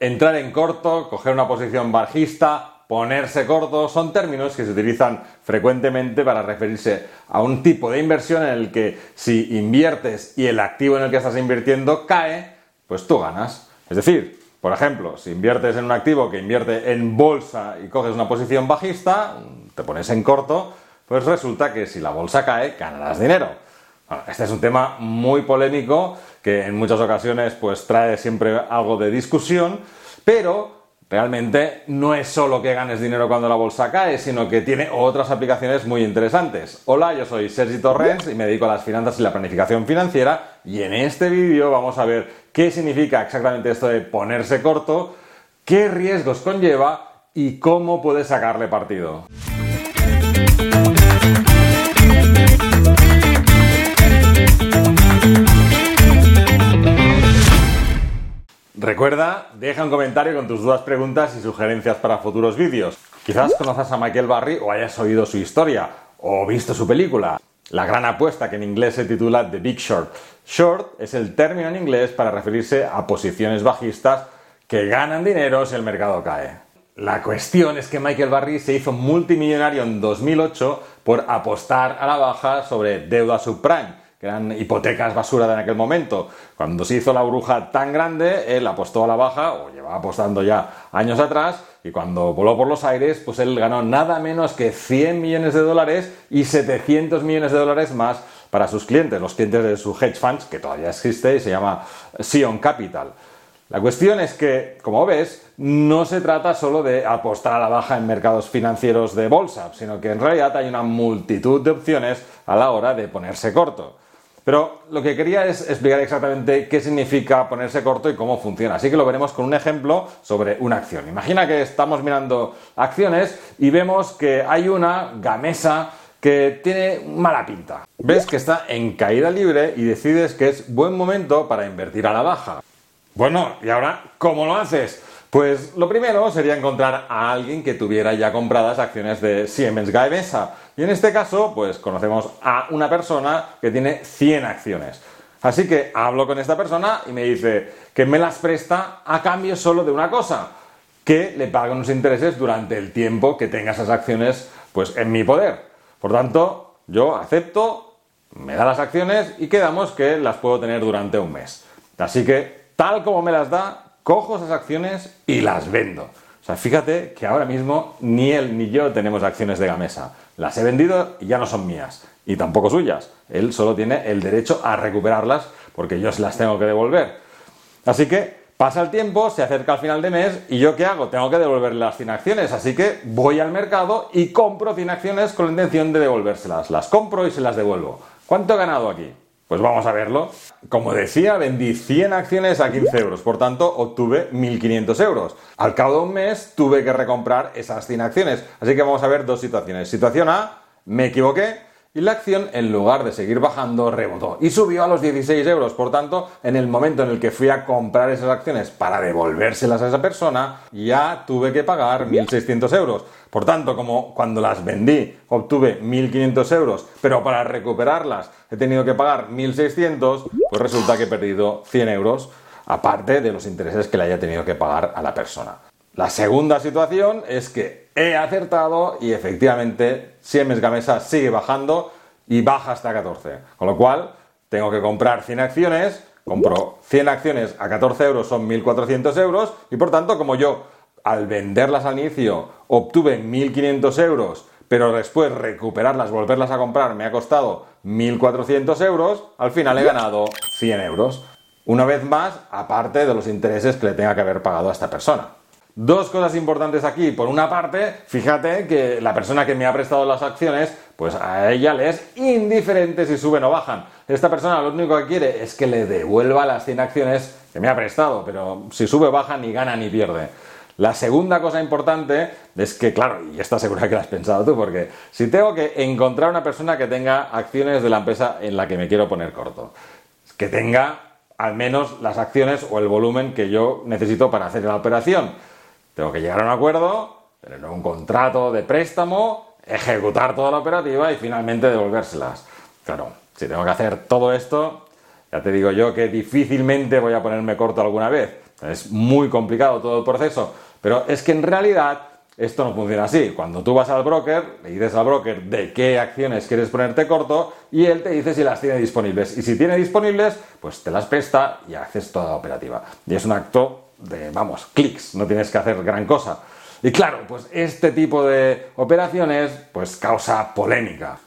entrar en corto, coger una posición bajista, ponerse corto, son términos que se utilizan frecuentemente para referirse a un tipo de inversión en el que si inviertes y el activo en el que estás invirtiendo cae, pues tú ganas. Es decir, por ejemplo, si inviertes en un activo que invierte en bolsa y coges una posición bajista, te pones en corto, pues resulta que si la bolsa cae, ganarás dinero. Este es un tema muy polémico que en muchas ocasiones pues trae siempre algo de discusión, pero Realmente no es solo que ganes dinero cuando la bolsa cae, sino que tiene otras aplicaciones muy interesantes. Hola, yo soy Sergi Torrens y me dedico a las finanzas y la planificación financiera y en este vídeo vamos a ver qué significa exactamente esto de ponerse corto, qué riesgos conlleva y cómo puedes sacarle partido. Recuerda, deja un comentario con tus dudas, preguntas y sugerencias para futuros vídeos. Quizás conozcas a Michael Barry o hayas oído su historia o visto su película. La gran apuesta que en inglés se titula The Big Short. Short es el término en inglés para referirse a posiciones bajistas que ganan dinero si el mercado cae. La cuestión es que Michael Barry se hizo multimillonario en 2008 por apostar a la baja sobre deuda subprime eran hipotecas basura de en aquel momento. Cuando se hizo la bruja tan grande, él apostó a la baja, o llevaba apostando ya años atrás, y cuando voló por los aires, pues él ganó nada menos que 100 millones de dólares y 700 millones de dólares más para sus clientes, los clientes de su hedge funds, que todavía existe y se llama Sion Capital. La cuestión es que, como ves, no se trata solo de apostar a la baja en mercados financieros de bolsa, sino que en realidad hay una multitud de opciones a la hora de ponerse corto. Pero lo que quería es explicar exactamente qué significa ponerse corto y cómo funciona. Así que lo veremos con un ejemplo sobre una acción. Imagina que estamos mirando acciones y vemos que hay una gamesa que tiene mala pinta. Ves que está en caída libre y decides que es buen momento para invertir a la baja. Bueno, ¿y ahora cómo lo haces? Pues lo primero sería encontrar a alguien que tuviera ya compradas acciones de Siemens Gamesa y en este caso, pues conocemos a una persona que tiene 100 acciones. Así que hablo con esta persona y me dice que me las presta a cambio solo de una cosa, que le pague unos intereses durante el tiempo que tenga esas acciones pues en mi poder. Por tanto, yo acepto, me da las acciones y quedamos que las puedo tener durante un mes. Así que, tal como me las da, cojo esas acciones y las vendo. O sea, fíjate que ahora mismo ni él ni yo tenemos acciones de Gamesa. Las he vendido y ya no son mías. Y tampoco suyas. Él solo tiene el derecho a recuperarlas porque yo se las tengo que devolver. Así que pasa el tiempo, se acerca al final de mes y yo qué hago? Tengo que devolverle las 100 acciones. Así que voy al mercado y compro 100 acciones con la intención de devolvérselas. Las compro y se las devuelvo. ¿Cuánto he ganado aquí? Pues vamos a verlo. Como decía, vendí 100 acciones a 15 euros, por tanto obtuve 1.500 euros. Al cabo de un mes tuve que recomprar esas 100 acciones. Así que vamos a ver dos situaciones. Situación A, me equivoqué, y la acción, en lugar de seguir bajando, rebotó y subió a los 16 euros. Por tanto, en el momento en el que fui a comprar esas acciones para devolvérselas a esa persona, ya tuve que pagar 1.600 euros. Por tanto, como cuando las vendí obtuve 1.500 euros, pero para recuperarlas he tenido que pagar 1.600, pues resulta que he perdido 100 euros, aparte de los intereses que le haya tenido que pagar a la persona. La segunda situación es que he acertado y efectivamente Siemens Gamesa sigue bajando y baja hasta 14. Con lo cual, tengo que comprar 100 acciones, compro 100 acciones a 14 euros, son 1.400 euros, y por tanto, como yo al venderlas al inicio obtuve 1.500 euros, pero después recuperarlas, volverlas a comprar, me ha costado 1.400 euros, al final he ganado 100 euros. Una vez más, aparte de los intereses que le tenga que haber pagado a esta persona. Dos cosas importantes aquí. Por una parte, fíjate que la persona que me ha prestado las acciones, pues a ella le es indiferente si suben o bajan. Esta persona lo único que quiere es que le devuelva las 100 acciones que me ha prestado, pero si sube o baja ni gana ni pierde. La segunda cosa importante es que, claro, y esta segura que la has pensado tú, porque si tengo que encontrar una persona que tenga acciones de la empresa en la que me quiero poner corto, que tenga al menos las acciones o el volumen que yo necesito para hacer la operación tengo que llegar a un acuerdo, tener un contrato de préstamo, ejecutar toda la operativa y finalmente devolvérselas. Claro, si tengo que hacer todo esto, ya te digo yo que difícilmente voy a ponerme corto alguna vez. Es muy complicado todo el proceso, pero es que en realidad esto no funciona así. Cuando tú vas al broker, le dices al broker de qué acciones quieres ponerte corto y él te dice si las tiene disponibles. Y si tiene disponibles, pues te las presta y haces toda la operativa. Y es un acto de, vamos, clics, no tienes que hacer gran cosa. Y claro, pues este tipo de operaciones pues causa polémica.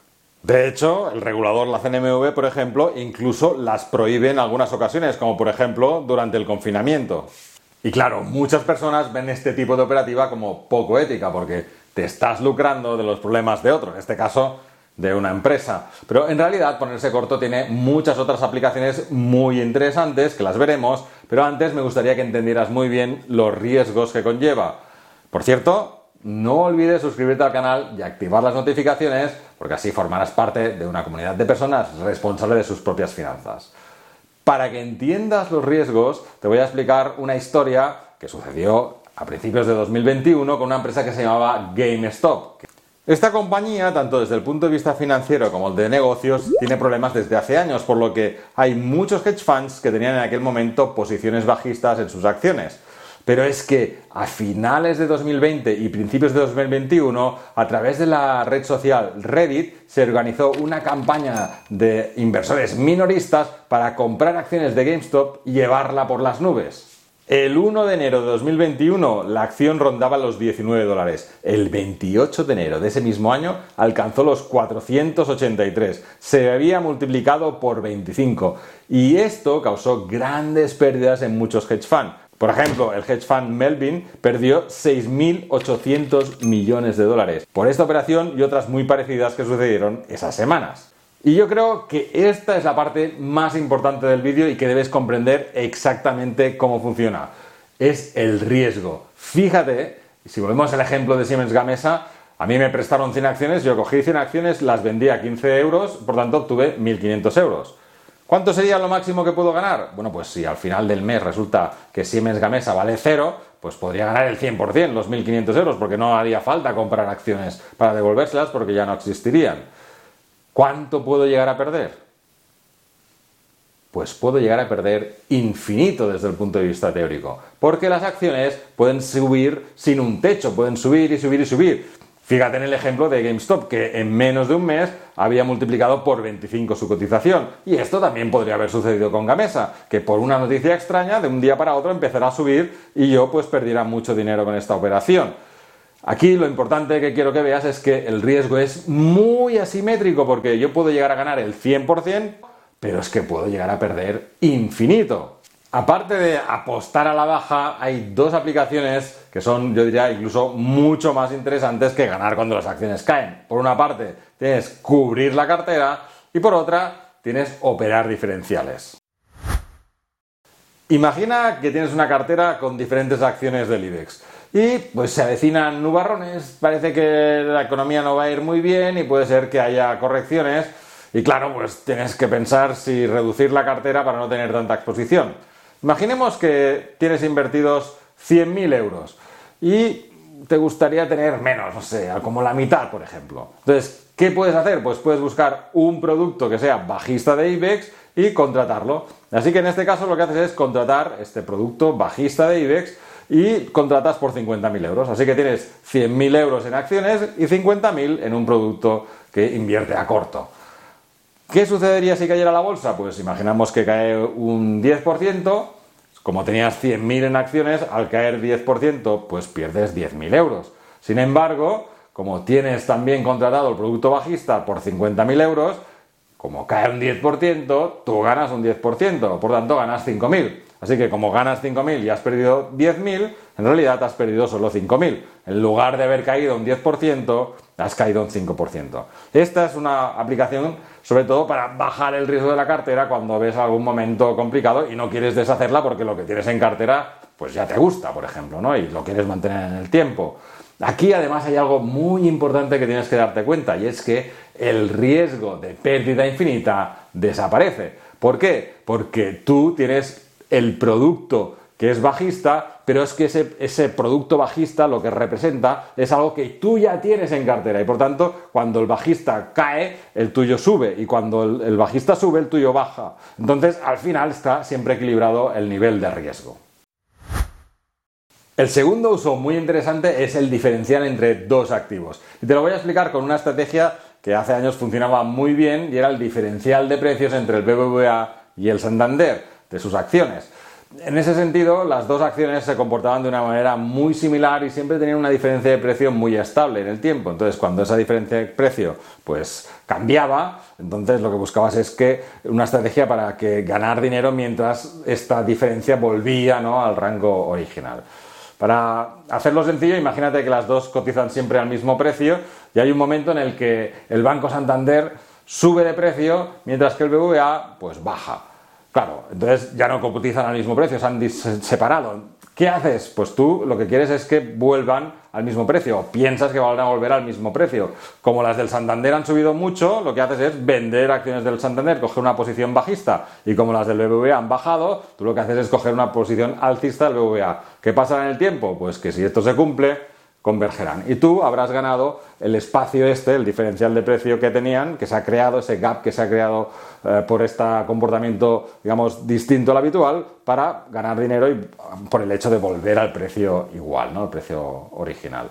De hecho, el regulador, la CNMV, por ejemplo, incluso las prohíbe en algunas ocasiones, como por ejemplo durante el confinamiento. Y claro, muchas personas ven este tipo de operativa como poco ética porque te estás lucrando de los problemas de otro, en este caso de una empresa. Pero en realidad ponerse corto tiene muchas otras aplicaciones muy interesantes que las veremos, pero antes me gustaría que entendieras muy bien los riesgos que conlleva. Por cierto, no olvides suscribirte al canal y activar las notificaciones porque así formarás parte de una comunidad de personas responsables de sus propias finanzas. Para que entiendas los riesgos, te voy a explicar una historia que sucedió a principios de 2021 con una empresa que se llamaba GameStop. Esta compañía, tanto desde el punto de vista financiero como el de negocios, tiene problemas desde hace años, por lo que hay muchos hedge funds que tenían en aquel momento posiciones bajistas en sus acciones. Pero es que a finales de 2020 y principios de 2021, a través de la red social Reddit, se organizó una campaña de inversores minoristas para comprar acciones de GameStop y llevarla por las nubes. El 1 de enero de 2021 la acción rondaba los 19 dólares. El 28 de enero de ese mismo año alcanzó los 483. Se había multiplicado por 25. Y esto causó grandes pérdidas en muchos hedge funds. Por ejemplo, el hedge fund Melvin perdió 6.800 millones de dólares por esta operación y otras muy parecidas que sucedieron esas semanas. Y yo creo que esta es la parte más importante del vídeo y que debes comprender exactamente cómo funciona. Es el riesgo. Fíjate, si volvemos al ejemplo de Siemens Gamesa, a mí me prestaron 100 acciones, yo cogí 100 acciones, las vendí a 15 euros, por tanto obtuve 1.500 euros. ¿Cuánto sería lo máximo que puedo ganar? Bueno, pues si al final del mes resulta que Siemens Gamesa vale cero, pues podría ganar el 100%, los 1.500 euros, porque no haría falta comprar acciones para devolvérselas porque ya no existirían. ¿Cuánto puedo llegar a perder? Pues puedo llegar a perder infinito desde el punto de vista teórico, porque las acciones pueden subir sin un techo, pueden subir y subir y subir. Fíjate en el ejemplo de GameStop, que en menos de un mes había multiplicado por 25 su cotización. Y esto también podría haber sucedido con Gamesa, que por una noticia extraña, de un día para otro empezará a subir y yo pues perdiera mucho dinero con esta operación. Aquí lo importante que quiero que veas es que el riesgo es muy asimétrico porque yo puedo llegar a ganar el 100%, pero es que puedo llegar a perder infinito. Aparte de apostar a la baja, hay dos aplicaciones que son, yo diría, incluso mucho más interesantes que ganar cuando las acciones caen. Por una parte, tienes cubrir la cartera y por otra, tienes operar diferenciales. Imagina que tienes una cartera con diferentes acciones del IBEX y pues se avecinan nubarrones, parece que la economía no va a ir muy bien y puede ser que haya correcciones y claro, pues tienes que pensar si reducir la cartera para no tener tanta exposición. Imaginemos que tienes invertidos 100.000 euros y te gustaría tener menos, no sé, como la mitad, por ejemplo. Entonces, ¿qué puedes hacer? Pues puedes buscar un producto que sea bajista de IBEX y contratarlo. Así que en este caso lo que haces es contratar este producto bajista de IBEX y contratas por 50.000 euros. Así que tienes 100.000 euros en acciones y 50.000 en un producto que invierte a corto. ¿Qué sucedería si cayera la bolsa? Pues imaginamos que cae un 10%, como tenías 100.000 en acciones, al caer 10%, pues pierdes 10.000 euros. Sin embargo, como tienes también contratado el producto bajista por 50.000 euros, como cae un 10%, tú ganas un 10%, por tanto ganas 5.000. Así que como ganas 5.000 y has perdido 10.000, en realidad has perdido solo 5.000. En lugar de haber caído un 10%, has caído un 5%. Esta es una aplicación sobre todo para bajar el riesgo de la cartera cuando ves algún momento complicado y no quieres deshacerla porque lo que tienes en cartera pues ya te gusta, por ejemplo, ¿no? Y lo quieres mantener en el tiempo. Aquí además hay algo muy importante que tienes que darte cuenta y es que el riesgo de pérdida infinita desaparece. ¿Por qué? Porque tú tienes el producto que es bajista, pero es que ese, producto bajista lo que representa es algo que tú ya tienes en cartera y por tanto cuando el bajista cae, el tuyo sube y cuando el, el bajista sube, el tuyo baja. Entonces al final está siempre equilibrado el nivel de riesgo. El segundo uso muy interesante es el diferencial entre dos activos. Y te lo voy a explicar con una estrategia que hace años funcionaba muy bien y era el diferencial de precios entre el BBVA y el Santander de sus acciones. En ese sentido, las dos acciones se comportaban de una manera muy similar y siempre tenían una diferencia de precio muy estable en el tiempo. Entonces, cuando esa diferencia de precio pues cambiaba, entonces lo que buscabas es que una estrategia para que ganar dinero mientras esta diferencia volvía al rango original. Para hacerlo sencillo, imagínate que las dos cotizan siempre al mismo precio y hay un momento en el que el Banco Santander sube de precio mientras que el BBVA pues baja. Claro, entonces ya no cotizan al mismo precio, se han separado. ¿Qué haces? Pues tú lo que quieres es que vuelvan al mismo precio, piensas que van a volver al mismo precio. Como las del Santander han subido mucho, lo que haces es vender acciones del Santander, coger una posición bajista, y como las del BBVA han bajado, tú lo que haces es coger una posición alcista del BBVA. ¿Qué pasa en el tiempo? Pues que si esto se cumple, convergerán. Y tú habrás ganado el espacio este, el diferencial de precio que tenían, que se ha creado, ese gap que se ha creado eh, por este comportamiento, digamos, distinto al habitual, para ganar dinero y por el hecho de volver al precio igual, ¿no? El precio original.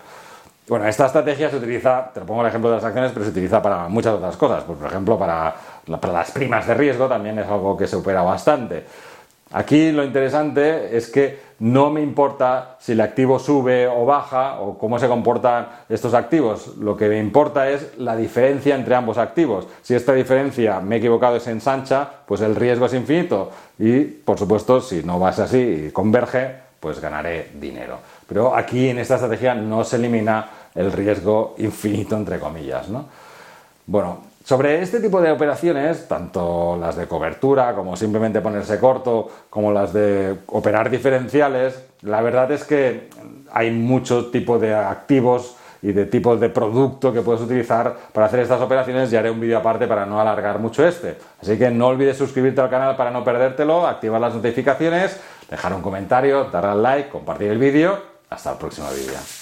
Bueno, esta estrategia se utiliza, te lo pongo el ejemplo de las acciones, pero se utiliza para muchas otras cosas. Pues, por ejemplo, para, para las primas de riesgo también es algo que se opera bastante. Aquí lo interesante es que no me importa si el activo sube o baja o cómo se comportan estos activos. Lo que me importa es la diferencia entre ambos activos. Si esta diferencia, me he equivocado, es ensancha, pues el riesgo es infinito. Y, por supuesto, si no va así y converge, pues ganaré dinero. Pero aquí en esta estrategia no se elimina el riesgo infinito, entre comillas. ¿no? Bueno, sobre este tipo de operaciones, tanto las de cobertura como simplemente ponerse corto, como las de operar diferenciales, la verdad es que hay mucho tipo de activos y de tipos de producto que puedes utilizar para hacer estas operaciones y haré un vídeo aparte para no alargar mucho este. Así que no olvides suscribirte al canal para no perdértelo, activar las notificaciones, dejar un comentario, dar al like, compartir el vídeo. Hasta el próximo vídeo.